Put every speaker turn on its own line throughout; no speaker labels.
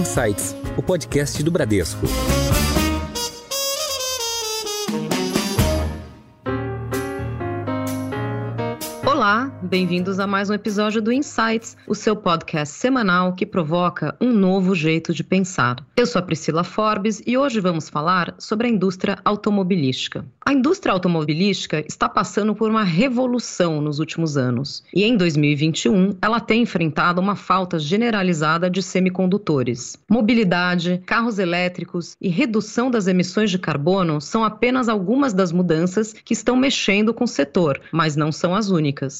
Insights, o podcast do Bradesco.
Olá, bem-vindos a mais um episódio do Insights, o seu podcast semanal que provoca um novo jeito de pensar. Eu sou a Priscila Forbes e hoje vamos falar sobre a indústria automobilística. A indústria automobilística está passando por uma revolução nos últimos anos e em 2021 ela tem enfrentado uma falta generalizada de semicondutores. Mobilidade, carros elétricos e redução das emissões de carbono são apenas algumas das mudanças que estão mexendo com o setor, mas não são as únicas.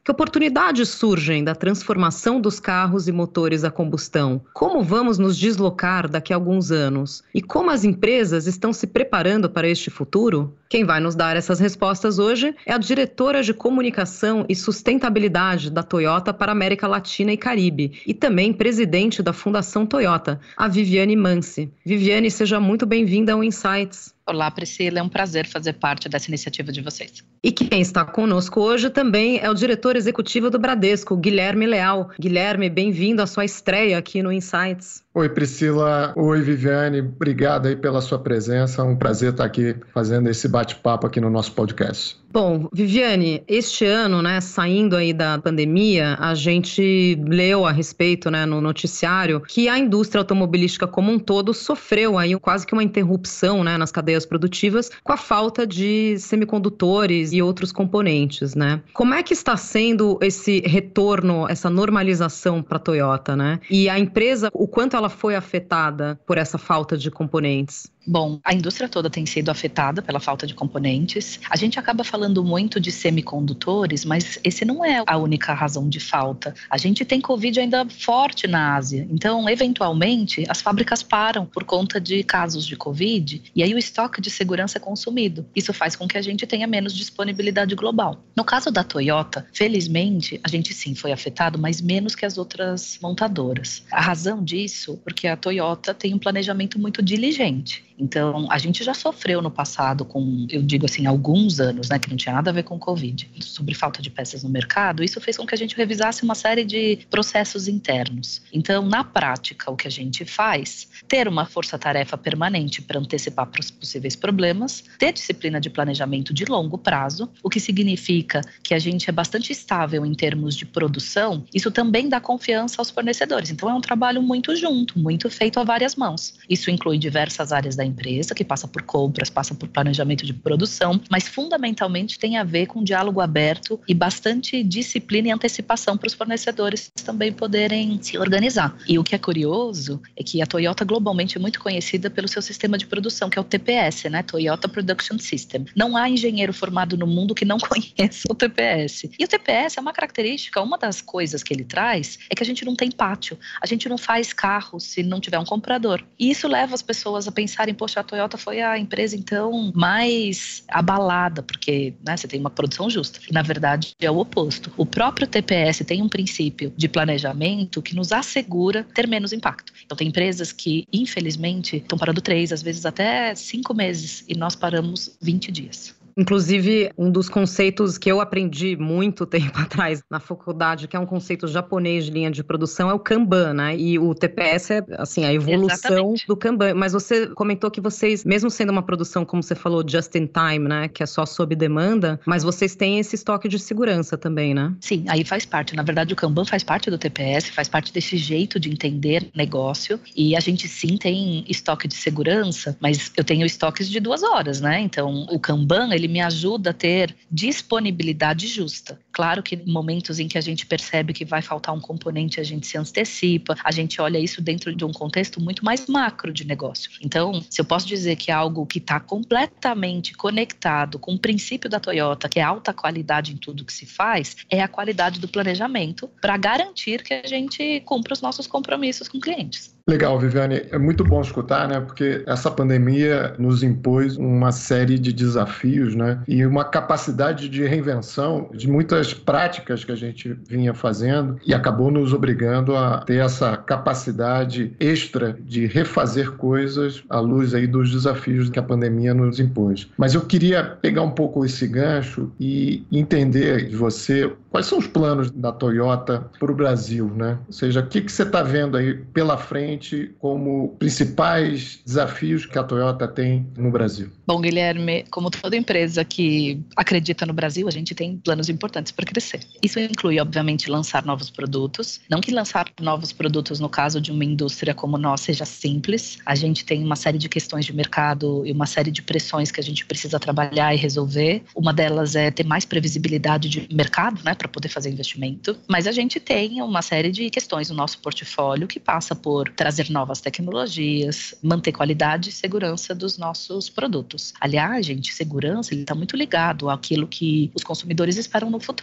Que oportunidades surgem da transformação dos carros e motores a combustão? Como vamos nos deslocar daqui a alguns anos? E como as empresas estão se preparando para este futuro? Quem vai nos dar essas respostas hoje é a diretora de comunicação e sustentabilidade da Toyota para a América Latina e Caribe e também presidente da Fundação Toyota, a Viviane Mansi. Viviane, seja muito bem-vinda ao Insights.
Olá, Priscila, é um prazer fazer parte dessa iniciativa de vocês.
E quem está conosco hoje também é o diretor executivo do Bradesco, Guilherme Leal. Guilherme, bem-vindo à sua estreia aqui no Insights.
Oi, Priscila. Oi, Viviane. Obrigado aí pela sua presença. É um prazer estar aqui fazendo esse bate-papo aqui no nosso podcast.
Bom, Viviane, este ano, né, saindo aí da pandemia, a gente leu a respeito, né, no noticiário, que a indústria automobilística como um todo sofreu aí quase que uma interrupção, né, nas cadeias produtivas com a falta de semicondutores e outros componentes, né? Como é que está sendo esse retorno, essa normalização para a Toyota, né? E a empresa, o quanto ela foi afetada por essa falta de componentes?
Bom, a indústria toda tem sido afetada pela falta de componentes. A gente acaba falando muito de semicondutores, mas esse não é a única razão de falta. A gente tem Covid ainda forte na Ásia. Então, eventualmente, as fábricas param por conta de casos de Covid e aí o estoque de segurança é consumido. Isso faz com que a gente tenha menos disponibilidade global. No caso da Toyota, felizmente, a gente sim foi afetado, mas menos que as outras montadoras. A razão disso, porque a Toyota tem um planejamento muito diligente. Então, a gente já sofreu no passado com, eu digo assim, alguns anos, né, que não tinha nada a ver com Covid, sobre falta de peças no mercado. Isso fez com que a gente revisasse uma série de processos internos. Então, na prática, o que a gente faz, ter uma força-tarefa permanente para antecipar os possíveis problemas, ter disciplina de planejamento de longo prazo, o que significa que a gente é bastante estável em termos de produção. Isso também dá confiança aos fornecedores. Então, é um trabalho muito junto, muito feito a várias mãos. Isso inclui diversas áreas da empresa, que passa por compras, passa por planejamento de produção, mas fundamentalmente tem a ver com diálogo aberto e bastante disciplina e antecipação para os fornecedores também poderem se organizar. E o que é curioso é que a Toyota globalmente é muito conhecida pelo seu sistema de produção, que é o TPS, né? Toyota Production System. Não há engenheiro formado no mundo que não conheça o TPS. E o TPS é uma característica, uma das coisas que ele traz é que a gente não tem pátio, a gente não faz carro se não tiver um comprador. E isso leva as pessoas a pensarem poxa, a Toyota foi a empresa então mais abalada, porque né, você tem uma produção justa. Na verdade, é o oposto. O próprio TPS tem um princípio de planejamento que nos assegura ter menos impacto. Então, tem empresas que, infelizmente, estão parando três, às vezes até cinco meses, e nós paramos 20 dias.
Inclusive, um dos conceitos que eu aprendi muito tempo atrás na faculdade, que é um conceito japonês de linha de produção, é o Kanban, né? E o TPS é, assim, a evolução Exatamente. do Kanban. Mas você comentou que vocês, mesmo sendo uma produção, como você falou, just in time, né? Que é só sob demanda, mas vocês têm esse estoque de segurança também, né?
Sim, aí faz parte. Na verdade, o Kanban faz parte do TPS, faz parte desse jeito de entender negócio. E a gente sim tem estoque de segurança, mas eu tenho estoques de duas horas, né? Então, o Kanban, ele me ajuda a ter disponibilidade justa. Claro que momentos em que a gente percebe que vai faltar um componente, a gente se antecipa, a gente olha isso dentro de um contexto muito mais macro de negócio. Então, se eu posso dizer que é algo que está completamente conectado com o princípio da Toyota, que é alta qualidade em tudo que se faz, é a qualidade do planejamento para garantir que a gente cumpra os nossos compromissos com clientes.
Legal, Viviane. É muito bom escutar, né? Porque essa pandemia nos impôs uma série de desafios, né? E uma capacidade de reinvenção de muitas muitas práticas que a gente vinha fazendo e acabou nos obrigando a ter essa capacidade extra de refazer coisas à luz aí dos desafios que a pandemia nos impôs. Mas eu queria pegar um pouco esse gancho e entender de você quais são os planos da Toyota para o Brasil, né? Ou seja, o que, que você está vendo aí pela frente como principais desafios que a Toyota tem no Brasil?
Bom, Guilherme, como toda empresa que acredita no Brasil, a gente tem planos importantes para crescer. Isso inclui, obviamente, lançar novos produtos. Não que lançar novos produtos, no caso de uma indústria como nós, seja simples. A gente tem uma série de questões de mercado e uma série de pressões que a gente precisa trabalhar e resolver. Uma delas é ter mais previsibilidade de mercado, né? para poder fazer investimento. Mas a gente tem uma série de questões no nosso portfólio que passa por trazer novas tecnologias, manter qualidade e segurança dos nossos produtos. Aliás, gente, segurança ele está muito ligado àquilo que os consumidores esperam no futuro.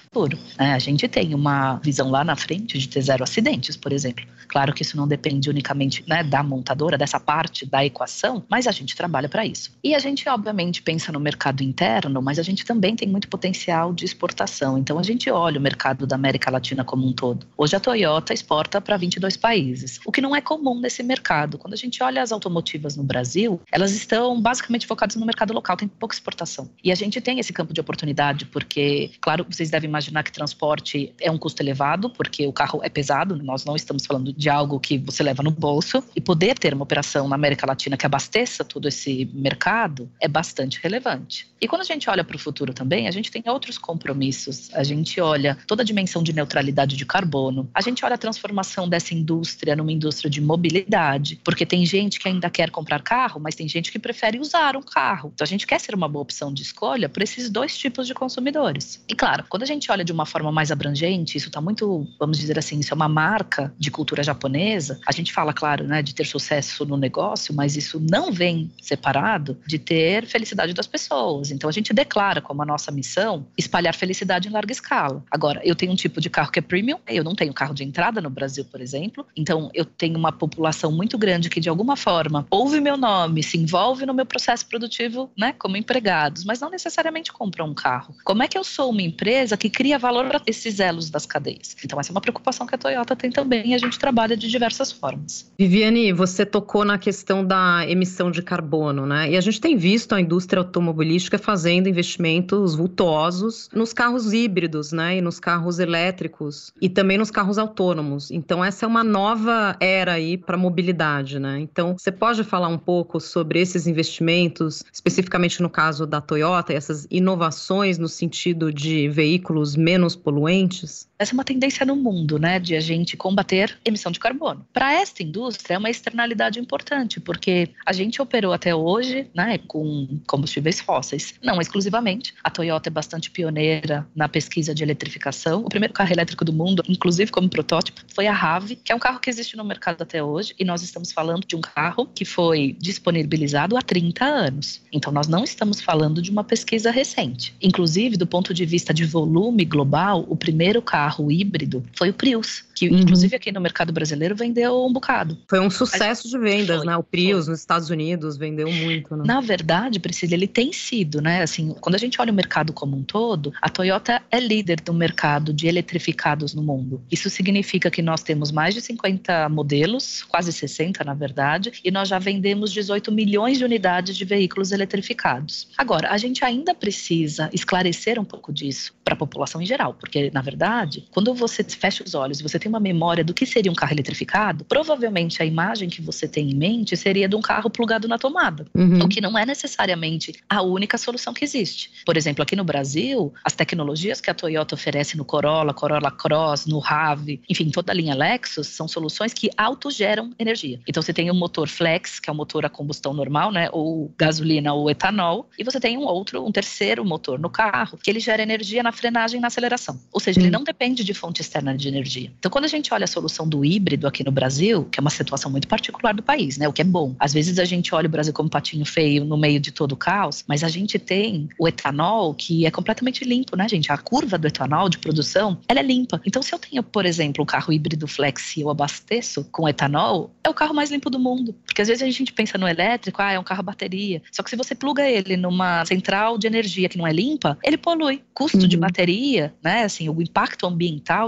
Né? A gente tem uma visão lá na frente de ter zero acidentes, por exemplo. Claro que isso não depende unicamente né, da montadora, dessa parte da equação, mas a gente trabalha para isso. E a gente, obviamente, pensa no mercado interno, mas a gente também tem muito potencial de exportação. Então, a gente olha o mercado da América Latina como um todo. Hoje a Toyota exporta para 22 países, o que não é comum nesse mercado. Quando a gente olha as automotivas no Brasil, elas estão basicamente focadas no mercado local, tem pouca exportação. E a gente tem esse campo de oportunidade porque, claro, vocês devem imaginar que transporte é um custo elevado, porque o carro é pesado, nós não estamos falando de algo que você leva no bolso, e poder ter uma operação na América Latina que abasteça todo esse mercado é bastante relevante. E quando a gente olha para o futuro também, a gente tem outros compromissos. A gente olha toda a dimensão de neutralidade de carbono, a gente olha a transformação dessa indústria numa indústria de mobilidade, porque tem gente que ainda quer comprar carro, mas tem gente que prefere usar um carro. Então a gente quer ser uma boa opção de escolha para esses dois tipos de consumidores. E claro, quando a gente olha de uma forma mais abrangente, isso está muito, vamos dizer assim, isso é uma marca de cultura japonesa. A gente fala, claro, né, de ter sucesso no negócio, mas isso não vem separado de ter felicidade das pessoas. Então a gente declara como a nossa missão espalhar felicidade em larga escala. Agora, eu tenho um tipo de carro que é premium, eu não tenho carro de entrada no Brasil, por exemplo. Então, eu tenho uma população muito grande que, de alguma forma, ouve meu nome, se envolve no meu processo produtivo, né, como empregados, mas não necessariamente compra um carro. Como é que eu sou uma empresa que cria valor para esses elos das cadeias? Então, essa é uma preocupação que a Toyota tem também e a gente trabalha de diversas formas.
Viviane, você tocou na questão da emissão de carbono, né? E a gente tem visto a indústria automobilística fazendo investimentos vultuosos nos carros híbridos, né? e nos carros elétricos e também nos carros autônomos. Então, essa é uma nova era aí para mobilidade, né? Então, você pode falar um pouco sobre esses investimentos, especificamente no caso da Toyota, essas inovações no sentido de veículos menos poluentes?
Essa é uma tendência no mundo, né, de a gente combater emissão de carbono. Para esta indústria é uma externalidade importante, porque a gente operou até hoje, né, com combustíveis fósseis, não exclusivamente. A Toyota é bastante pioneira na pesquisa de eletrificação. O primeiro carro elétrico do mundo, inclusive como protótipo, foi a Rave, que é um carro que existe no mercado até hoje, e nós estamos falando de um carro que foi disponibilizado há 30 anos. Então nós não estamos falando de uma pesquisa recente. Inclusive, do ponto de vista de volume global, o primeiro carro carro híbrido foi o Prius, que uhum. inclusive aqui no mercado brasileiro vendeu um bocado.
Foi um sucesso de vendas, foi, né? O Prius foi. nos Estados Unidos vendeu muito, né?
Na verdade, Priscila, ele tem sido, né? Assim, quando a gente olha o mercado como um todo, a Toyota é líder do mercado de eletrificados no mundo. Isso significa que nós temos mais de 50 modelos, quase 60 na verdade, e nós já vendemos 18 milhões de unidades de veículos eletrificados. Agora, a gente ainda precisa esclarecer um pouco disso para a população em geral, porque na verdade verdade, quando você fecha os olhos e você tem uma memória do que seria um carro eletrificado, provavelmente a imagem que você tem em mente seria de um carro plugado na tomada, uhum. o que não é necessariamente a única solução que existe. Por exemplo, aqui no Brasil, as tecnologias que a Toyota oferece no Corolla, Corolla Cross, no Rave, enfim, toda a linha Lexus, são soluções que autogeram energia. Então você tem um motor flex, que é um motor a combustão normal, né, ou gasolina ou etanol, e você tem um outro, um terceiro motor no carro, que ele gera energia na frenagem e na aceleração. Ou seja, uhum. ele não depende depende de fonte externa de energia. Então, quando a gente olha a solução do híbrido aqui no Brasil, que é uma situação muito particular do país, né? O que é bom. Às vezes a gente olha o Brasil como patinho feio no meio de todo o caos, mas a gente tem o etanol que é completamente limpo, né, gente? A curva do etanol de produção, ela é limpa. Então, se eu tenho, por exemplo, um carro híbrido flex e eu abasteço com etanol, é o carro mais limpo do mundo. Porque às vezes a gente pensa no elétrico, ah, é um carro bateria. Só que se você pluga ele numa central de energia que não é limpa, ele polui. Custo uhum. de bateria, né? Assim, o impacto ambiental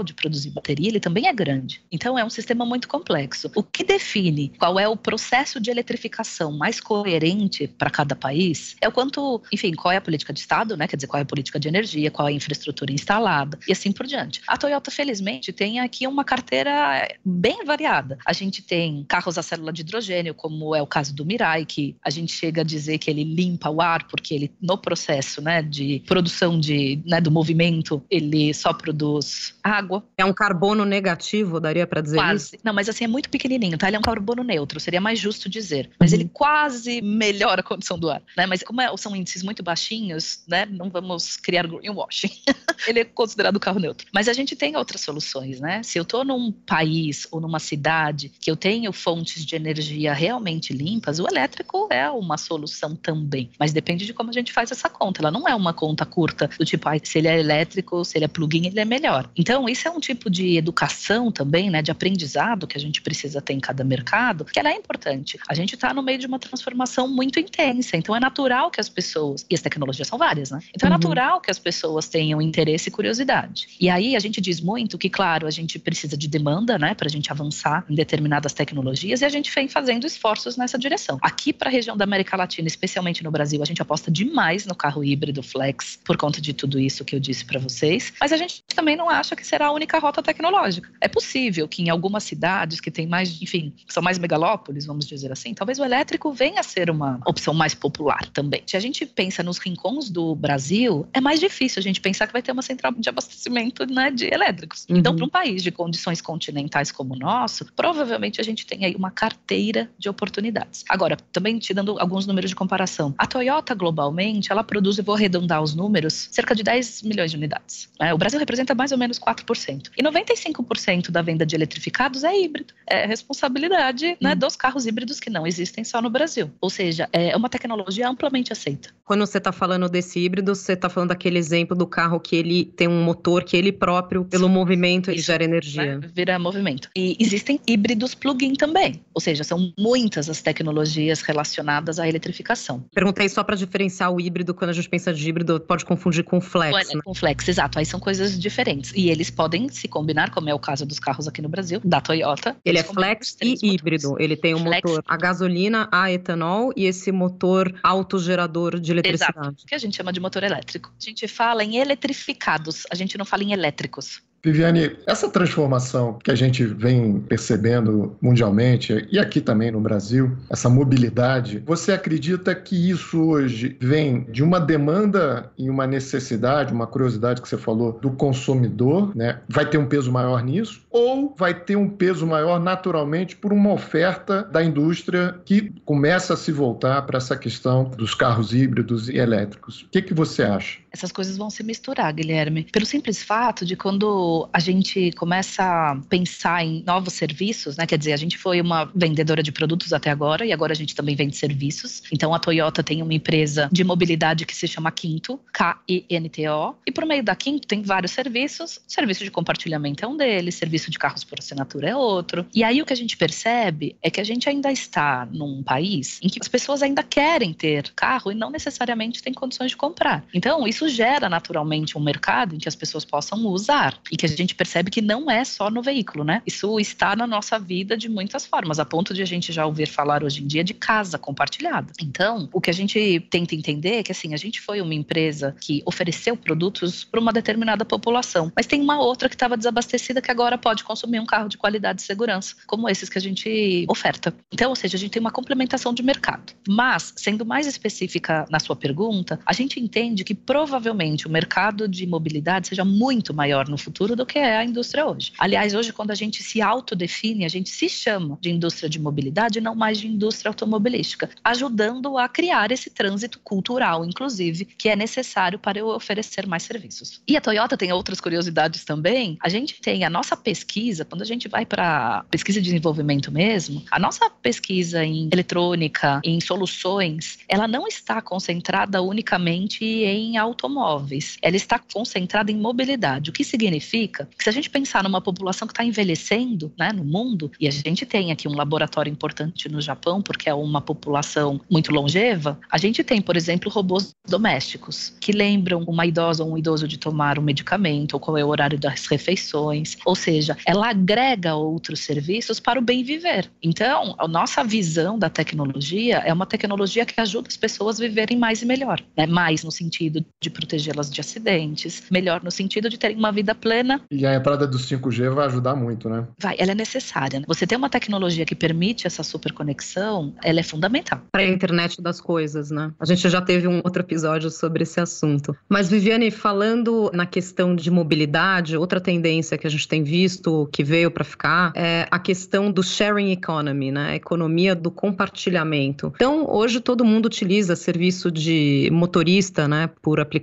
de produzir bateria, ele também é grande. Então é um sistema muito complexo. O que define qual é o processo de eletrificação mais coerente para cada país é o quanto, enfim, qual é a política de Estado, né? Quer dizer, qual é a política de energia, qual é a infraestrutura instalada e assim por diante. A Toyota, felizmente, tem aqui uma carteira bem variada. A gente tem carros a célula de hidrogênio, como é o caso do Mirai, que a gente chega a dizer que ele limpa o ar, porque ele, no processo né, de produção de, né, do movimento, ele só produz água.
É um carbono negativo, daria para dizer
quase.
isso?
Não, mas assim, é muito pequenininho, tá? Ele é um carbono neutro, seria mais justo dizer. Mas uhum. ele quase melhora a condição do ar, né? Mas como é, são índices muito baixinhos, né? Não vamos criar greenwashing. ele é considerado carro neutro. Mas a gente tem outras soluções, né? Se eu estou num país ou numa cidade que eu tenho fontes de energia realmente limpas, o elétrico é uma solução também. Mas depende de como a gente faz essa conta. Ela não é uma conta curta do tipo, ah, se ele é elétrico, se ele é plugin, ele é melhor. Então, isso é um tipo de educação também, né? De aprendizado que a gente precisa ter em cada mercado, que ela é importante. A gente está no meio de uma transformação muito intensa. Então, é natural que as pessoas, e as tecnologias são várias, né? Então, é uhum. natural que as pessoas tenham interesse e curiosidade. E aí, a gente diz muito que, claro, a gente precisa de demanda, né? Para a gente avançar em determinadas tecnologias e a gente vem fazendo esforços nessa direção. Aqui para a região da América Latina, especialmente no Brasil, a gente aposta demais no carro híbrido flex por conta de tudo isso que eu disse para vocês, mas a gente também não acha que será a única rota tecnológica. É possível que em algumas cidades que tem mais, enfim, que são mais megalópolis, vamos dizer assim, talvez o elétrico venha a ser uma opção mais popular também. Se a gente pensa nos rincões do Brasil, é mais difícil a gente pensar que vai ter uma central de abastecimento né, de elétricos. Então, uhum. Então, para um país de condições continentais como o nosso, provavelmente a gente tem aí uma carteira de oportunidades. Agora, também te dando alguns números de comparação. A Toyota, globalmente, ela produz, e vou arredondar os números, cerca de 10 milhões de unidades. Né? O Brasil representa mais ou menos 4%. E 95% da venda de eletrificados é híbrido. É responsabilidade né, hum. dos carros híbridos que não existem só no Brasil. Ou seja, é uma tecnologia amplamente aceita.
Quando você está falando desse híbrido, você está falando daquele exemplo do carro que ele tem um motor que ele próprio, pelo Sim. movimento, ele Isso, gera energia.
Né? Vira movimento. E existem híbridos plug-in também. Ou seja, são muitas as tecnologias relacionadas à eletrificação.
Perguntei só para diferenciar o híbrido, quando a gente pensa de híbrido, pode confundir com flex.
Olha,
né?
Com flex, exato. Aí são coisas diferentes. E eles podem se combinar, como é o caso dos carros aqui no Brasil, da Toyota.
Ele é flex e híbrido. Ele tem um flex. motor a gasolina, a etanol e esse motor autogerador de eletricidade. Exato,
que a gente chama de motor elétrico. A gente fala em eletrificados, a gente não fala em elétricos.
Viviane, essa transformação que a gente vem percebendo mundialmente e aqui também no Brasil, essa mobilidade, você acredita que isso hoje vem de uma demanda e uma necessidade, uma curiosidade que você falou do consumidor, né? Vai ter um peso maior nisso? Ou vai ter um peso maior naturalmente por uma oferta da indústria que começa a se voltar para essa questão dos carros híbridos e elétricos? O que, que você acha?
Essas coisas vão se misturar, Guilherme, pelo simples fato de quando a gente começa a pensar em novos serviços, né? Quer dizer, a gente foi uma vendedora de produtos até agora e agora a gente também vende serviços. Então a Toyota tem uma empresa de mobilidade que se chama Quinto, K-I-N-T-O, e por meio da Quinto tem vários serviços. Serviço de compartilhamento é um deles, serviço de carros por assinatura é outro. E aí o que a gente percebe é que a gente ainda está num país em que as pessoas ainda querem ter carro e não necessariamente têm condições de comprar. Então isso gera naturalmente um mercado em que as pessoas possam usar e que a gente percebe que não é só no veículo, né? Isso está na nossa vida de muitas formas, a ponto de a gente já ouvir falar hoje em dia de casa compartilhada. Então, o que a gente tenta entender é que assim, a gente foi uma empresa que ofereceu produtos para uma determinada população, mas tem uma outra que estava desabastecida que agora pode consumir um carro de qualidade e segurança, como esses que a gente oferta. Então, ou seja, a gente tem uma complementação de mercado. Mas, sendo mais específica na sua pergunta, a gente entende que provavelmente provavelmente o mercado de mobilidade seja muito maior no futuro do que é a indústria hoje. Aliás, hoje, quando a gente se autodefine, a gente se chama de indústria de mobilidade e não mais de indústria automobilística, ajudando a criar esse trânsito cultural, inclusive, que é necessário para eu oferecer mais serviços. E a Toyota tem outras curiosidades também. A gente tem a nossa pesquisa, quando a gente vai para pesquisa de desenvolvimento mesmo, a nossa pesquisa em eletrônica, em soluções, ela não está concentrada unicamente em automóveis. Ela está concentrada em mobilidade, o que significa que se a gente pensar numa população que está envelhecendo, né, no mundo, e a gente tem aqui um laboratório importante no Japão, porque é uma população muito longeva, a gente tem, por exemplo, robôs domésticos que lembram uma idosa ou um idoso de tomar um medicamento, ou qual é o horário das refeições, ou seja, ela agrega outros serviços para o bem viver. Então, a nossa visão da tecnologia é uma tecnologia que ajuda as pessoas a viverem mais e melhor, né? Mais no sentido de protegê-las de acidentes, melhor no sentido de terem uma vida plena.
E a entrada do 5G vai ajudar muito, né?
Vai, ela é necessária. Né? Você ter uma tecnologia que permite essa superconexão, ela é fundamental.
Para a internet das coisas, né? A gente já teve um outro episódio sobre esse assunto. Mas, Viviane, falando na questão de mobilidade, outra tendência que a gente tem visto que veio para ficar é a questão do sharing economy, né? A economia do compartilhamento. Então, hoje todo mundo utiliza serviço de motorista, né, por aplicativo.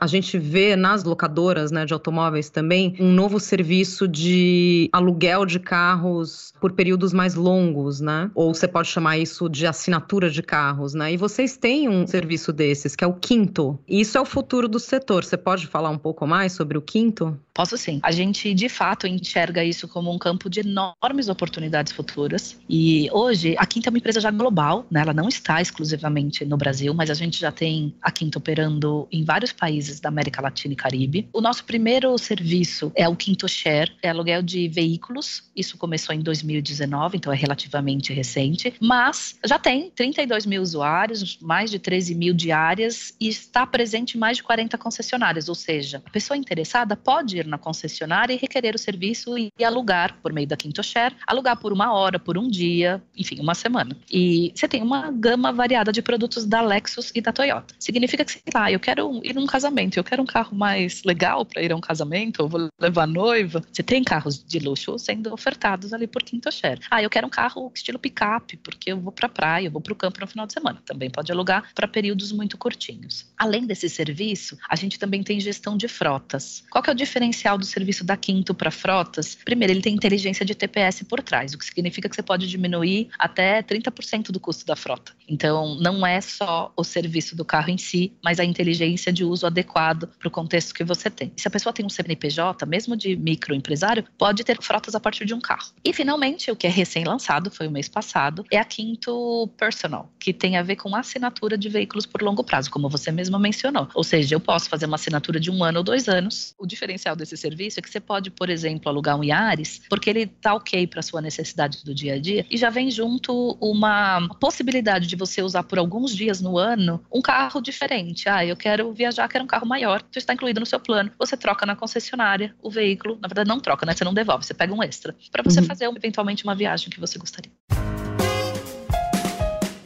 A gente vê nas locadoras, né, de automóveis também um novo serviço de aluguel de carros por períodos mais longos, né? Ou você pode chamar isso de assinatura de carros, né? E vocês têm um serviço desses, que é o Quinto. E isso é o futuro do setor. Você pode falar um pouco mais sobre o Quinto?
Posso sim. A gente, de fato, enxerga isso como um campo de enormes oportunidades futuras. E hoje, a Quinta é uma empresa já global, né? Ela não está exclusivamente no Brasil, mas a gente já tem a Quinta operando em vários países da América Latina e Caribe. O nosso primeiro serviço é o Quinto Share, é aluguel de veículos. Isso começou em 2019, então é relativamente recente. Mas já tem 32 mil usuários, mais de 13 mil diárias e está presente em mais de 40 concessionárias. Ou seja, a pessoa interessada pode ir na concessionária e requerer o serviço e alugar por meio da Quinto Share, alugar por uma hora, por um dia, enfim, uma semana. E você tem uma gama variada de produtos da Lexus e da Toyota. Significa que, sei lá, eu quero ir num casamento, eu quero um carro mais legal para ir a um casamento, ou vou levar noiva. Você tem carros de luxo sendo ofertados ali por Quinto Share. Ah, eu quero um carro estilo picape, porque eu vou para a praia, eu vou para o campo no final de semana. Também pode alugar para períodos muito curtinhos. Além desse serviço, a gente também tem gestão de frotas. Qual que é o diferencial do serviço da Quinto para frotas? Primeiro, ele tem inteligência de TPS por trás, o que significa que você pode diminuir até 30% do custo da frota. Então, não é só o serviço do carro em si, mas a inteligência de uso adequado para o contexto que você tem. Se a pessoa tem um CNPJ, mesmo de microempresário, pode ter frotas a partir de um carro. E, finalmente, o que é recém-lançado, foi o mês passado, é a Quinto Personal, que tem a ver com assinatura de veículos por longo prazo, como você mesma mencionou. Ou seja, eu posso fazer uma assinatura de um ano ou dois anos. O diferencial desse serviço é que você pode, por exemplo, alugar um Yaris, porque ele tá ok para sua necessidade do dia a dia, e já vem junto uma possibilidade de você usar por alguns dias no ano um carro diferente. Ah, eu quero viajar, quero um carro maior, isso está incluído no seu plano. Você troca na concessionária o veículo, na verdade não troca, né? Você não devolve, você pega um extra para você uhum. fazer eventualmente uma viagem que você gostaria.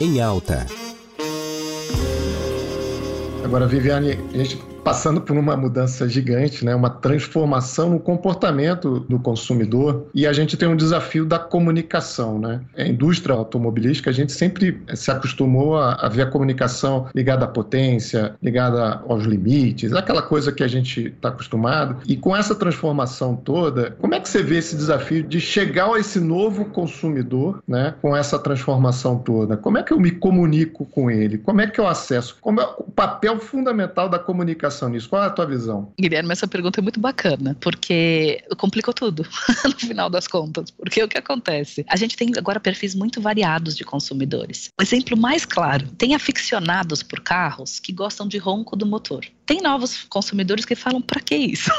Em alta.
Agora, Viviane, a gente passando por uma mudança gigante, né, uma transformação no comportamento do consumidor e a gente tem um desafio da comunicação. Né? A indústria automobilística, a gente sempre se acostumou a, a ver a comunicação ligada à potência, ligada aos limites, aquela coisa que a gente está acostumado. E com essa transformação toda, como é que você vê esse desafio de chegar a esse novo consumidor né, com essa transformação toda? Como é que eu me comunico com ele? Como é que eu acesso? Como é o papel fundamental da comunicação nisso? Qual é a tua visão?
Guilherme, essa pergunta é muito bacana, porque complicou tudo no final das contas. Porque o que acontece? A gente tem agora perfis muito variados de consumidores. Exemplo mais claro: tem aficionados por carros que gostam de ronco do motor. Tem novos consumidores que falam, para que isso?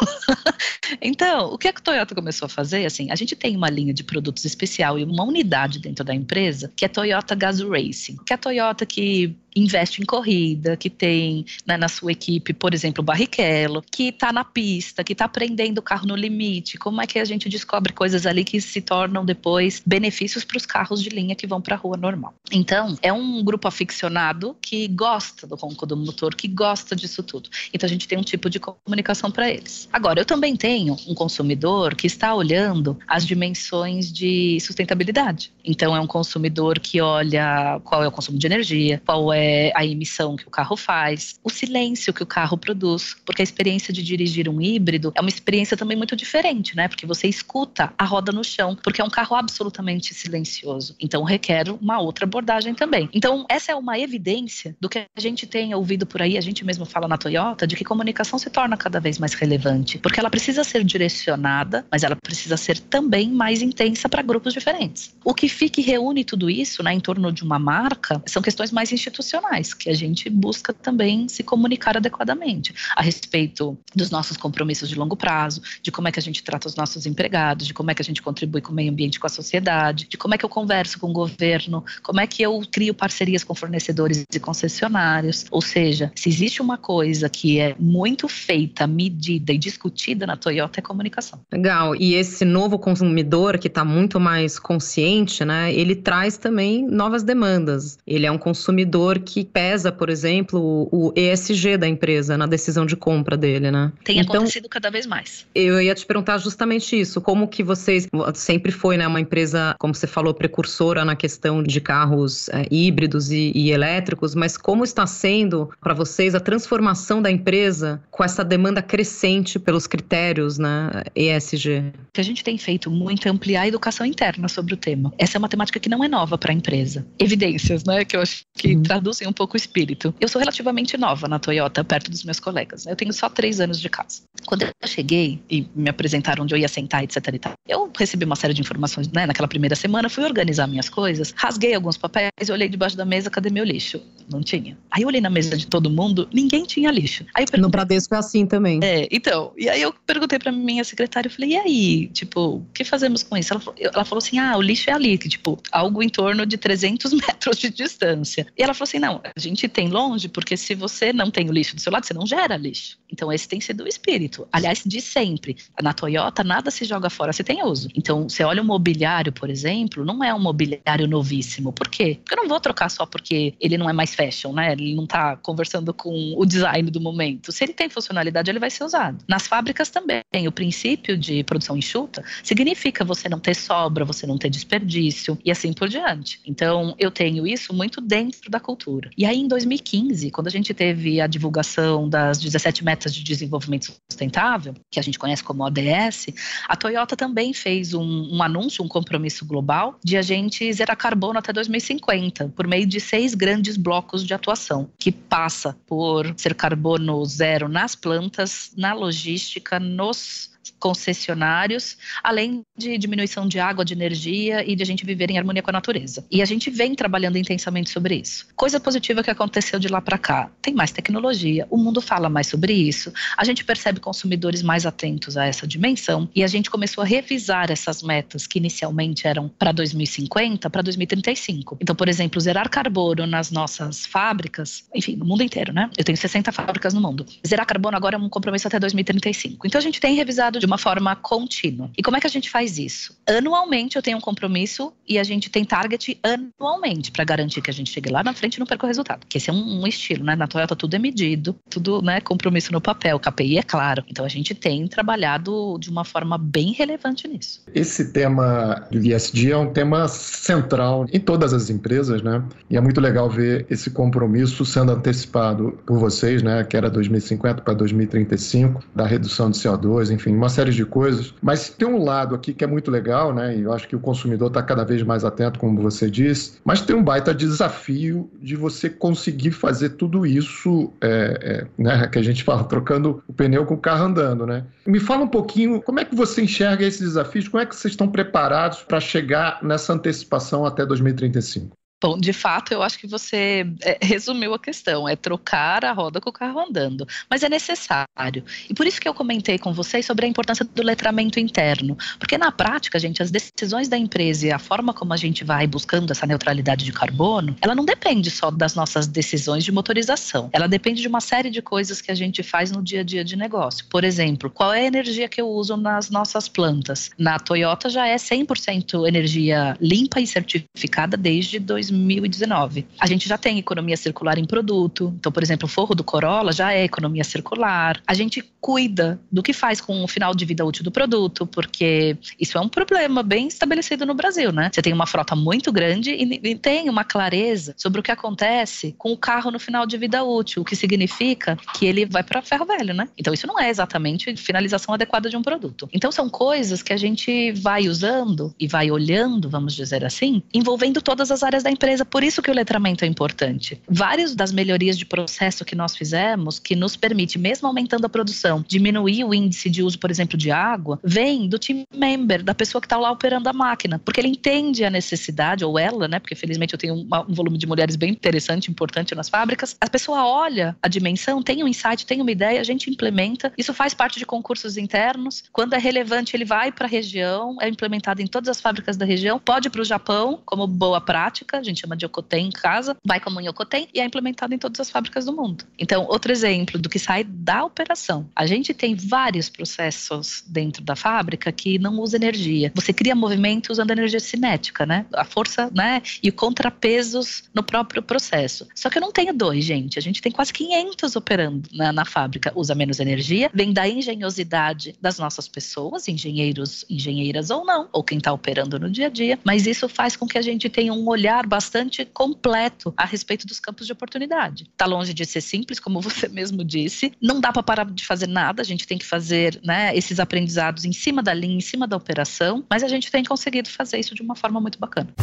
então, o que a Toyota começou a fazer, assim, a gente tem uma linha de produtos especial e uma unidade dentro da empresa, que é Toyota Gazoo Racing, que é a Toyota que investe em corrida, que tem né, na sua equipe, por exemplo, o Barrichello, que está na pista, que está aprendendo o carro no limite. Como é que a gente descobre coisas ali que se tornam depois benefícios para os carros de linha que vão para a rua normal? Então, é um grupo aficionado que gosta do ronco do motor, que gosta disso tudo. Então, a gente tem um tipo de comunicação para eles. Agora, eu também tenho um consumidor que está olhando as dimensões de sustentabilidade. Então, é um consumidor que olha qual é o consumo de energia, qual é a emissão que o carro faz, o silêncio que o carro produz, porque a experiência de dirigir um híbrido é uma experiência também muito diferente, né? Porque você escuta a roda no chão, porque é um carro absolutamente silencioso. Então, requer uma outra abordagem também. Então, essa é uma evidência do que a gente tem ouvido por aí, a gente mesmo fala na Toyota, de que comunicação se torna cada vez mais relevante, porque ela precisa ser direcionada, mas ela precisa ser também mais intensa para grupos diferentes. O que fica e reúne tudo isso, né, em torno de uma marca, são questões mais institucionais, que a gente busca também se comunicar adequadamente a respeito dos nossos compromissos de longo prazo, de como é que a gente trata os nossos empregados, de como é que a gente contribui com o meio ambiente, com a sociedade, de como é que eu converso com o governo, como é que eu crio parcerias com fornecedores e concessionários. Ou seja, se existe uma coisa que é muito feita, medida e discutida na Toyota é comunicação.
Legal. E esse novo consumidor que está muito mais consciente, né? Ele traz também novas demandas. Ele é um consumidor que pesa, por exemplo, o ESG da empresa na decisão de compra dele, né?
Tem então, acontecido cada vez mais.
Eu ia te perguntar justamente isso. Como que vocês sempre foi, né, uma empresa, como você falou, precursora na questão de carros é, híbridos e, e elétricos, mas como está sendo para vocês a transformação da empresa com essa demanda crescente pelos critérios, né, ESG?
O que a gente tem feito muito é ampliar a educação interna sobre o tema. Essa é uma temática que não é nova para a empresa. Evidências, né, que eu acho que uhum. Traduzem um pouco o espírito. Eu sou relativamente nova na Toyota, perto dos meus colegas. Né? Eu tenho só três anos de casa. Quando eu cheguei e me apresentaram onde eu ia sentar, etc. E tal, eu recebi uma série de informações né, naquela primeira semana, fui organizar minhas coisas, rasguei alguns papéis, olhei debaixo da mesa, cadê meu lixo? Não tinha. Aí eu olhei na mesa de todo mundo, ninguém tinha lixo. Aí
no Bradesco é assim também.
É, então. E aí eu perguntei pra minha secretária, eu falei, e aí? Tipo, o que fazemos com isso? Ela, ela falou assim, ah, o lixo é ali, que, tipo, algo em torno de 300 metros de distância. E ela falou assim, não, a gente tem longe, porque se você não tem o lixo do seu lado, você não gera lixo. Então esse tem sido o espírito. Aliás, de sempre. Na Toyota, nada se joga fora se tem uso. Então, você olha o mobiliário, por exemplo, não é um mobiliário novíssimo. Por quê? Porque eu não vou trocar só porque ele não é mais fashion, né? Ele não tá conversando com o design do momento. Se ele tem funcionalidade, ele vai ser usado. Nas fábricas também. O princípio de produção enxuta significa você não ter sobra, você não ter desperdício e assim por diante. Então, eu tenho isso muito dentro da cultura. E aí, em 2015, quando a gente teve a divulgação das 17 metas de desenvolvimento sustentável, que a gente conhece como ODS, a Toyota também fez um, um anúncio, um compromisso global de a gente zerar carbono até 2050, por meio de seis grandes blocos de atuação, que passa por ser carbono zero nas plantas, na logística, nos concessionários, além de diminuição de água, de energia e de a gente viver em harmonia com a natureza. E a gente vem trabalhando intensamente sobre isso. Coisa positiva que aconteceu de lá para cá: tem mais tecnologia, o mundo fala mais sobre isso, a gente percebe consumidores mais atentos a essa dimensão e a gente começou a revisar essas metas que inicialmente eram para 2050 para 2035. Então, por exemplo, zerar carbono nas nossas fábricas, enfim, no mundo inteiro, né? Eu tenho 60 fábricas no mundo. Zerar carbono agora é um compromisso até 2035. Então, a gente tem revisado de uma forma contínua. E como é que a gente faz isso? Anualmente eu tenho um compromisso e a gente tem target anualmente para garantir que a gente chegue lá na frente e não perca o resultado. Porque esse é um, um, estilo, né? Na Toyota tudo é medido, tudo, né? Compromisso no papel, KPI é claro. Então a gente tem trabalhado de uma forma bem relevante nisso.
Esse tema do ISD é um tema central em todas as empresas, né? E é muito legal ver esse compromisso sendo antecipado por vocês, né? Que era 2050 para 2035, da redução de CO2, enfim, uma série de coisas. Mas tem um lado aqui que é muito legal, né? E eu acho que o consumidor está cada vez mais atento, como você disse. Mas tem um baita desafio de você conseguir fazer tudo isso, é, é, né? Que a gente fala, trocando o pneu com o carro andando, né? Me fala um pouquinho como é que você enxerga esses desafios, como é que vocês estão preparados para chegar nessa antecipação até 2035?
Bom, de fato, eu acho que você é, resumiu a questão, é trocar a roda com o carro andando, mas é necessário. E por isso que eu comentei com vocês sobre a importância do letramento interno, porque na prática, gente, as decisões da empresa e a forma como a gente vai buscando essa neutralidade de carbono, ela não depende só das nossas decisões de motorização, ela depende de uma série de coisas que a gente faz no dia a dia de negócio. Por exemplo, qual é a energia que eu uso nas nossas plantas? Na Toyota já é 100% energia limpa e certificada desde 2000 2019. A gente já tem economia circular em produto. Então, por exemplo, o forro do Corolla já é economia circular. A gente cuida do que faz com o final de vida útil do produto, porque isso é um problema bem estabelecido no Brasil, né? Você tem uma frota muito grande e, tem uma clareza sobre o que acontece com o carro no final de vida útil, o que significa que ele vai para ferro velho, né? Então, isso não é exatamente finalização adequada de um produto. Então, são coisas que a gente vai usando e vai olhando, vamos dizer assim, envolvendo todas as áreas da empresa empresa, por isso que o letramento é importante. Várias das melhorias de processo que nós fizemos, que nos permite, mesmo aumentando a produção, diminuir o índice de uso, por exemplo, de água, vem do team member, da pessoa que está lá operando a máquina, porque ele entende a necessidade, ou ela, né? Porque felizmente eu tenho um volume de mulheres bem interessante, importante nas fábricas. A pessoa olha a dimensão, tem um insight, tem uma ideia, a gente implementa. Isso faz parte de concursos internos. Quando é relevante, ele vai para a região, é implementado em todas as fábricas da região, pode para o Japão como boa prática. A gente chama de Ocotem em casa, vai como um Ocotem e é implementado em todas as fábricas do mundo. Então, outro exemplo do que sai da operação. A gente tem vários processos dentro da fábrica que não usa energia. Você cria movimento usando energia cinética, né? A força, né? E contrapesos no próprio processo. Só que eu não tenho dois, gente. A gente tem quase 500 operando na, na fábrica. Usa menos energia, vem da engenhosidade das nossas pessoas, engenheiros, engenheiras ou não, ou quem está operando no dia a dia. Mas isso faz com que a gente tenha um olhar bastante completo a respeito dos campos de oportunidade. Está longe de ser simples, como você mesmo disse. Não dá para parar de fazer nada, a gente tem que fazer né, esses aprendizados em cima da linha, em cima da operação, mas a gente tem conseguido fazer isso de uma forma muito bacana.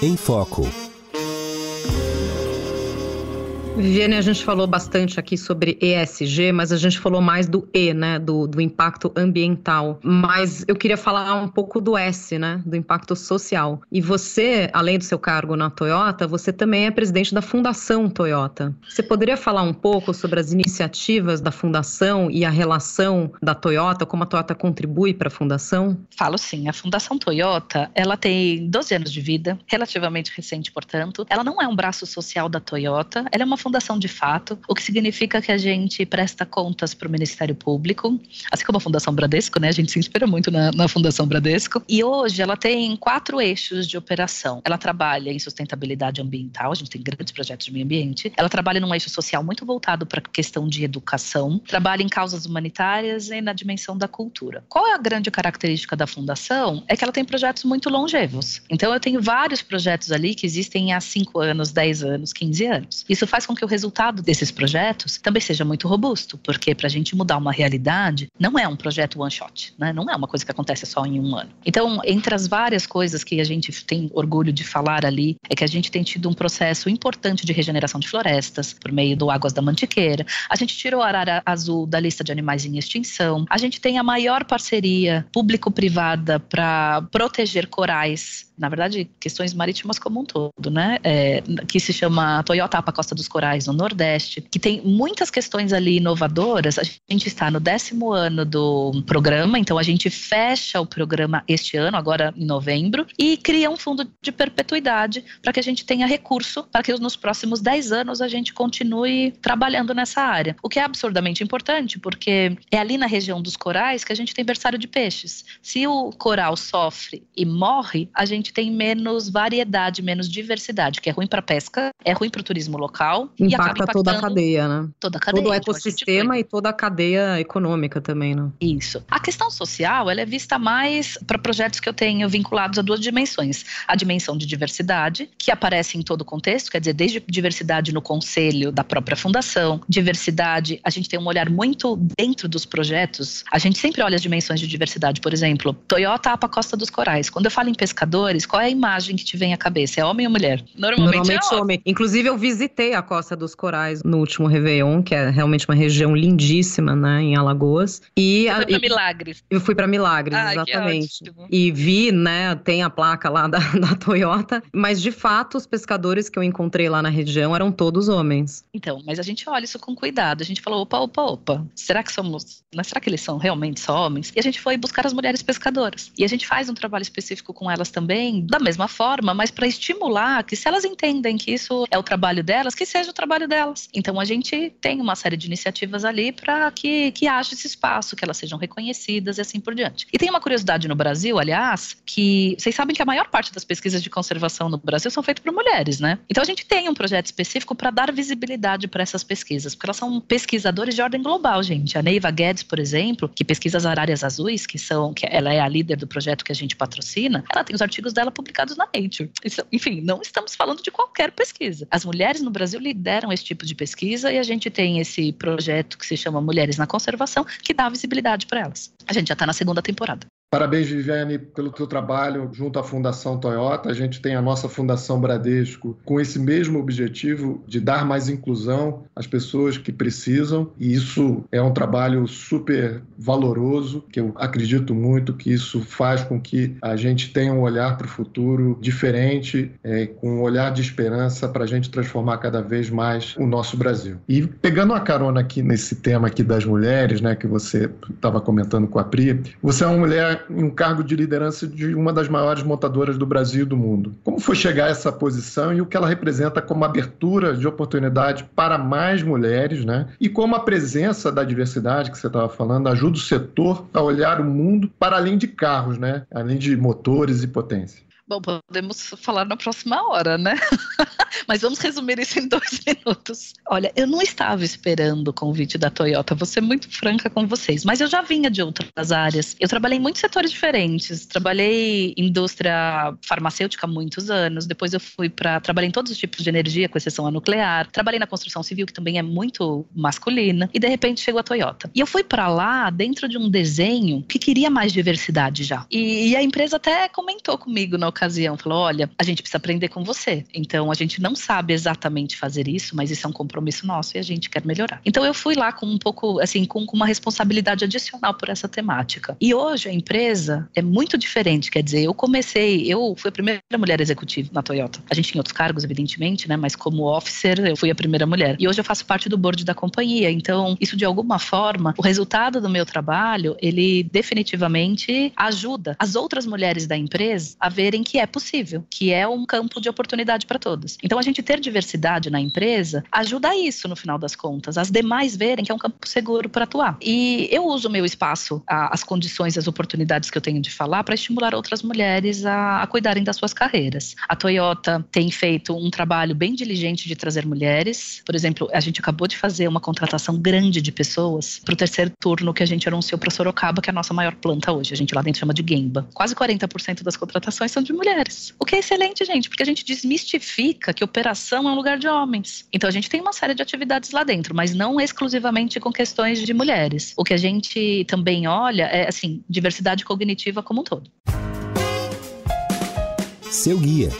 Em Foco.
Viviane, a gente falou bastante aqui sobre ESG, mas a gente falou mais do E, né, do, do impacto ambiental. Mas eu queria falar um pouco do S, né, do impacto social. E você, além do seu cargo na Toyota, você também é presidente da Fundação Toyota. Você poderia falar um pouco sobre as iniciativas da Fundação e a relação da Toyota, como a Toyota contribui para a Fundação?
Falo sim. A Fundação Toyota, ela tem 12 anos de vida, relativamente recente, portanto. Ela não é um braço social da Toyota, ela é uma fundação de fato, o que significa que a gente presta contas para o Ministério Público, assim como a Fundação Bradesco, né? A gente se inspira muito na, na Fundação Bradesco. E hoje ela tem quatro eixos de operação. Ela trabalha em sustentabilidade ambiental, a gente tem grandes projetos de meio ambiente. Ela trabalha num eixo social muito voltado para a questão de educação, trabalha em causas humanitárias e na dimensão da cultura. Qual é a grande característica da fundação? É que ela tem projetos muito longevos. Então eu tenho vários projetos ali que existem há 5 anos, 10 anos, 15 anos. Isso faz com com que o resultado desses projetos também seja muito robusto, porque para a gente mudar uma realidade, não é um projeto one shot, né? não é uma coisa que acontece só em um ano. Então, entre as várias coisas que a gente tem orgulho de falar ali, é que a gente tem tido um processo importante de regeneração de florestas por meio do Águas da Mantiqueira. A gente tirou a arara azul da lista de animais em extinção. A gente tem a maior parceria público-privada para proteger corais na verdade, questões marítimas como um todo, né? É, que se chama Toyota Apa Costa dos Corais, no Nordeste, que tem muitas questões ali inovadoras. A gente está no décimo ano do programa, então a gente fecha o programa este ano, agora em novembro, e cria um fundo de perpetuidade para que a gente tenha recurso para que nos próximos dez anos a gente continue trabalhando nessa área. O que é absurdamente importante, porque é ali na região dos corais que a gente tem berçário de peixes. Se o coral sofre e morre, a gente tem menos variedade, menos diversidade, que é ruim para pesca, é ruim para o turismo local
Impacta toda a cadeia, né?
Toda a cadeia.
Todo o ecossistema e toda a cadeia econômica também, né?
Isso. A questão social, ela é vista mais para projetos que eu tenho vinculados a duas dimensões. A dimensão de diversidade, que aparece em todo o contexto, quer dizer, desde diversidade no conselho da própria fundação, diversidade, a gente tem um olhar muito dentro dos projetos. A gente sempre olha as dimensões de diversidade, por exemplo, Toyota Apa Costa dos Corais. Quando eu falo em pescadores, qual é a imagem que te vem à cabeça? É homem ou mulher?
Normalmente, Normalmente é homem. homem. Inclusive, eu visitei a Costa Fossa dos Corais no último Réveillon, que é realmente uma região lindíssima, né, em Alagoas.
E Você foi pra Milagres.
Eu fui para Milagres, Ai, exatamente. E vi, né, tem a placa lá da, da Toyota, mas de fato os pescadores que eu encontrei lá na região eram todos homens.
Então, mas a gente olha isso com cuidado. A gente falou, opa, opa, opa, será que somos, né, será que eles são realmente só homens? E a gente foi buscar as mulheres pescadoras. E a gente faz um trabalho específico com elas também, da mesma forma, mas para estimular que se elas entendem que isso é o trabalho delas, que seja trabalho delas. Então a gente tem uma série de iniciativas ali para que, que haja esse espaço, que elas sejam reconhecidas e assim por diante. E tem uma curiosidade no Brasil, aliás, que vocês sabem que a maior parte das pesquisas de conservação no Brasil são feitas por mulheres, né? Então a gente tem um projeto específico para dar visibilidade para essas pesquisas, porque elas são pesquisadores de ordem global, gente. A Neiva Guedes, por exemplo, que pesquisa as arárias azuis, que são, que ela é a líder do projeto que a gente patrocina, ela tem os artigos dela publicados na Nature. Enfim, não estamos falando de qualquer pesquisa. As mulheres no Brasil lideram esse tipo de pesquisa e a gente tem esse projeto que se chama Mulheres na Conservação, que dá visibilidade para elas. A gente já está na segunda temporada.
Parabéns, Viviane, pelo teu trabalho junto à Fundação Toyota. A gente tem a nossa Fundação Bradesco com esse mesmo objetivo de dar mais inclusão às pessoas que precisam, e isso é um trabalho super valoroso, que eu acredito muito que isso faz com que a gente tenha um olhar para o futuro diferente, é, com um olhar de esperança para a gente transformar cada vez mais o nosso Brasil. E pegando a carona aqui nesse tema aqui das mulheres, né, que você estava comentando com a Pri, você é uma mulher em um cargo de liderança de uma das maiores montadoras do Brasil e do mundo. Como foi chegar a essa posição e o que ela representa como abertura de oportunidade para mais mulheres, né? E como a presença da diversidade que você estava falando ajuda o setor a olhar o mundo para além de carros, né? Além de motores e potência.
Bom, podemos falar na próxima hora, né? Mas vamos resumir isso em dois minutos. Olha, eu não estava esperando o convite da Toyota, vou ser muito franca com vocês, mas eu já vinha de outras áreas. Eu trabalhei em muitos setores diferentes. Trabalhei em indústria farmacêutica há muitos anos, depois eu fui para. Trabalhei em todos os tipos de energia, com exceção a nuclear. Trabalhei na construção civil, que também é muito masculina, e de repente chegou a Toyota. E eu fui para lá dentro de um desenho que queria mais diversidade já. E, e a empresa até comentou comigo na ocasião, falou: olha, a gente precisa aprender com você. Então a gente não sabe exatamente fazer isso, mas isso é um compromisso nosso e a gente quer melhorar. Então eu fui lá com um pouco, assim, com, com uma responsabilidade adicional por essa temática. E hoje a empresa é muito diferente, quer dizer, eu comecei, eu fui a primeira mulher executiva na Toyota. A gente tinha outros cargos, evidentemente, né? Mas como officer, eu fui a primeira mulher. E hoje eu faço parte do board da companhia. Então, isso de alguma forma, o resultado do meu trabalho, ele definitivamente ajuda as outras mulheres da empresa a verem que é possível, que é um campo de oportunidade para todos. Então a gente ter diversidade na empresa ajuda a isso no final das contas, as demais verem que é um campo seguro para atuar. E eu uso o meu espaço, as condições, as oportunidades que eu tenho de falar para estimular outras mulheres a, a cuidarem das suas carreiras. A Toyota tem feito um trabalho bem diligente de trazer mulheres. Por exemplo, a gente acabou de fazer uma contratação grande de pessoas para o terceiro turno que a gente anunciou para Sorocaba, que é a nossa maior planta hoje. A gente lá dentro chama de Gemba. Quase 40% das contratações são de mulheres. O que é excelente, gente, porque a gente desmistifica que operação é um lugar de homens. Então a gente tem uma série de atividades lá dentro, mas não exclusivamente com questões de mulheres. O que a gente também olha é, assim, diversidade cognitiva como um todo.
Seu guia.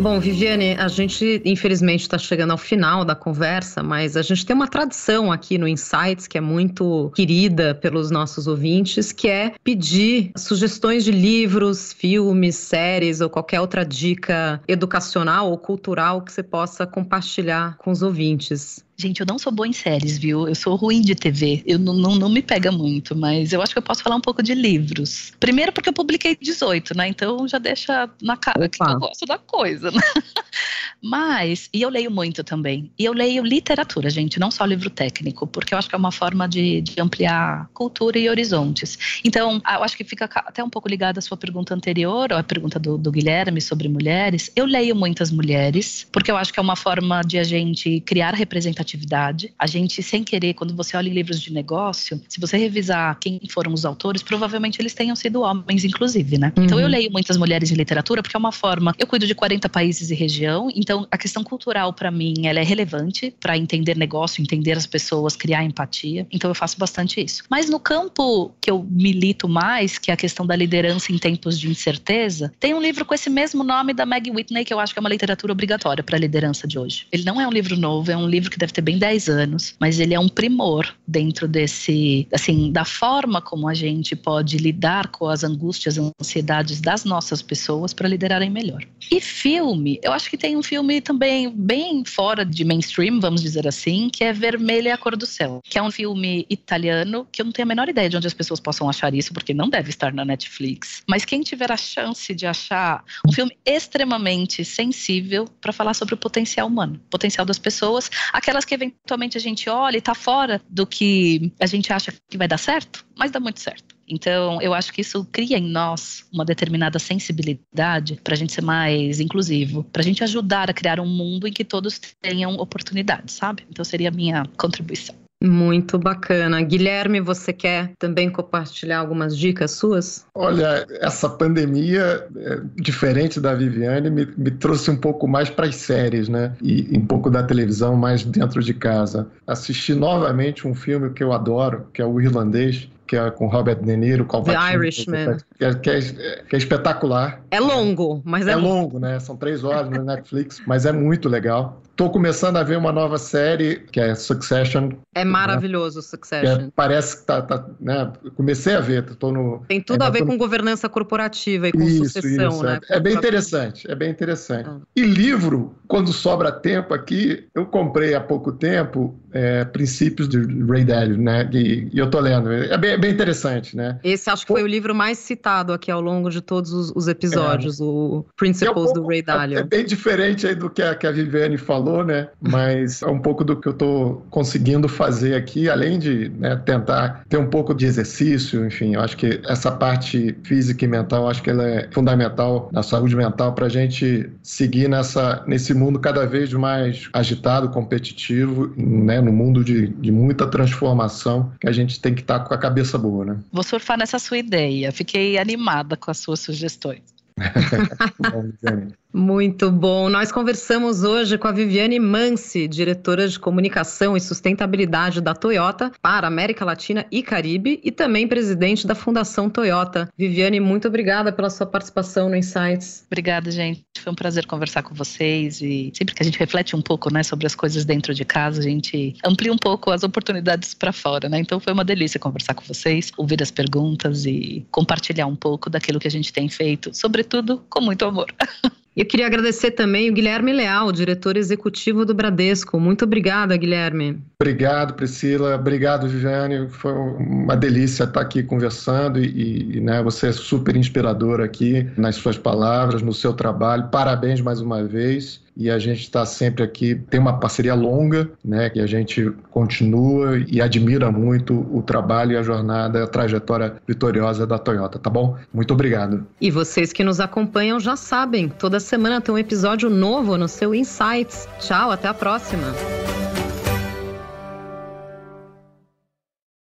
Bom, Viviane, a gente infelizmente está chegando ao final da conversa, mas a gente tem uma tradição aqui no Insights que é muito querida pelos nossos ouvintes, que é pedir sugestões de livros, filmes, séries ou qualquer outra dica educacional ou cultural que você possa compartilhar com os ouvintes.
Gente, eu não sou boa em séries, viu? Eu sou ruim de TV. Eu não, não, não, me pega muito, mas eu acho que eu posso falar um pouco de livros. Primeiro porque eu publiquei 18, né? Então já deixa na cara que eu gosto da coisa, né? Mas, e eu leio muito também. E eu leio literatura, gente, não só livro técnico, porque eu acho que é uma forma de, de ampliar cultura e horizontes. Então, eu acho que fica até um pouco ligada à sua pergunta anterior, ou à pergunta do, do Guilherme sobre mulheres. Eu leio muitas mulheres, porque eu acho que é uma forma de a gente criar representatividade representatividade. A gente, sem querer, quando você olha em livros de negócio, se você revisar quem foram os autores, provavelmente eles tenham sido homens, inclusive, né? Uhum. Então eu leio muitas mulheres em literatura porque é uma forma. Eu cuido de 40 países e região Então, a questão cultural para mim, ela é relevante para entender negócio, entender as pessoas, criar empatia. Então, eu faço bastante isso. Mas no campo que eu milito mais, que é a questão da liderança em tempos de incerteza, tem um livro com esse mesmo nome da Meg Whitney que eu acho que é uma literatura obrigatória para a liderança de hoje. Ele não é um livro novo, é um livro que deve ter bem 10 anos, mas ele é um primor dentro desse, assim, da forma como a gente pode lidar com as angústias, ansiedades das nossas pessoas para liderarem melhor. E filme, eu acho que tem um filme também bem fora de mainstream, vamos dizer assim, que é Vermelha é a Cor do Céu, que é um filme italiano que eu não tenho a menor ideia de onde as pessoas possam achar isso, porque não deve estar na Netflix. Mas quem tiver a chance de achar um filme extremamente sensível para falar sobre o potencial humano, potencial das pessoas, aquelas que eventualmente a gente olha e está fora do que a gente acha que vai dar certo, mas dá muito certo. Então, eu acho que isso cria em nós uma determinada sensibilidade para a gente ser mais inclusivo, para a gente ajudar a criar um mundo em que todos tenham oportunidades, sabe? Então, seria a minha contribuição.
Muito bacana. Guilherme, você quer também compartilhar algumas dicas suas?
Olha, essa pandemia, é, diferente da Viviane, me, me trouxe um pouco mais para as séries, né? E um pouco da televisão mais dentro de casa. Assisti novamente um filme que eu adoro, que é o Irlandês, que é com Robert De Niro,
The Irishman.
Que é, que, é, que é, espetacular.
É longo, mas é,
é longo, né? São três horas no Netflix, mas é muito legal. Tô começando a ver uma nova série, que é Succession.
É maravilhoso né? Succession.
É, parece que tá, tá, né? Comecei a ver, tô no...
Tem tudo a ver no... com governança corporativa e com
isso,
sucessão,
isso,
né?
É, é bem interessante, é bem interessante. Ah. E livro, quando sobra tempo aqui, eu comprei há pouco tempo é, Princípios de Ray Dalio, né? E, e, eu tô lendo. É bem, é bem interessante, né?
Esse acho que foi o livro mais citado aqui ao longo de todos os, os episódios, é. o Principles um pouco, do Ray Dalio.
É, bem diferente aí do que a, que a Viviane falou, né? Mas é um pouco do que eu tô conseguindo fazer aqui, além de né, tentar ter um pouco de exercício, enfim, eu acho que essa parte física e mental, acho que ela é fundamental na saúde mental para a gente seguir nessa, nesse mundo cada vez mais agitado, competitivo, né? no mundo de, de muita transformação, que a gente tem que estar tá com a cabeça boa, né?
Vou surfar nessa sua ideia. Fiquei animada com as suas sugestões.
Muito bom. Nós conversamos hoje com a Viviane Mansi, diretora de comunicação e sustentabilidade da Toyota para América Latina e Caribe e também presidente da Fundação Toyota. Viviane, muito obrigada pela sua participação no Insights.
Obrigada, gente. Foi um prazer conversar com vocês e sempre que a gente reflete um pouco, né, sobre as coisas dentro de casa, a gente amplia um pouco as oportunidades para fora, né? Então foi uma delícia conversar com vocês, ouvir as perguntas e compartilhar um pouco daquilo que a gente tem feito, sobretudo com muito amor.
Eu queria agradecer também o Guilherme Leal, diretor executivo do Bradesco. Muito obrigada, Guilherme.
Obrigado, Priscila. Obrigado, Viviane. Foi uma delícia estar aqui conversando e, e né, você é super inspiradora aqui nas suas palavras, no seu trabalho. Parabéns mais uma vez e a gente está sempre aqui, tem uma parceria longa, né, que a gente continua e admira muito o trabalho e a jornada, a trajetória vitoriosa da Toyota, tá bom? Muito obrigado.
E vocês que nos acompanham já sabem, toda semana tem um episódio novo no seu Insights. Tchau, até a próxima.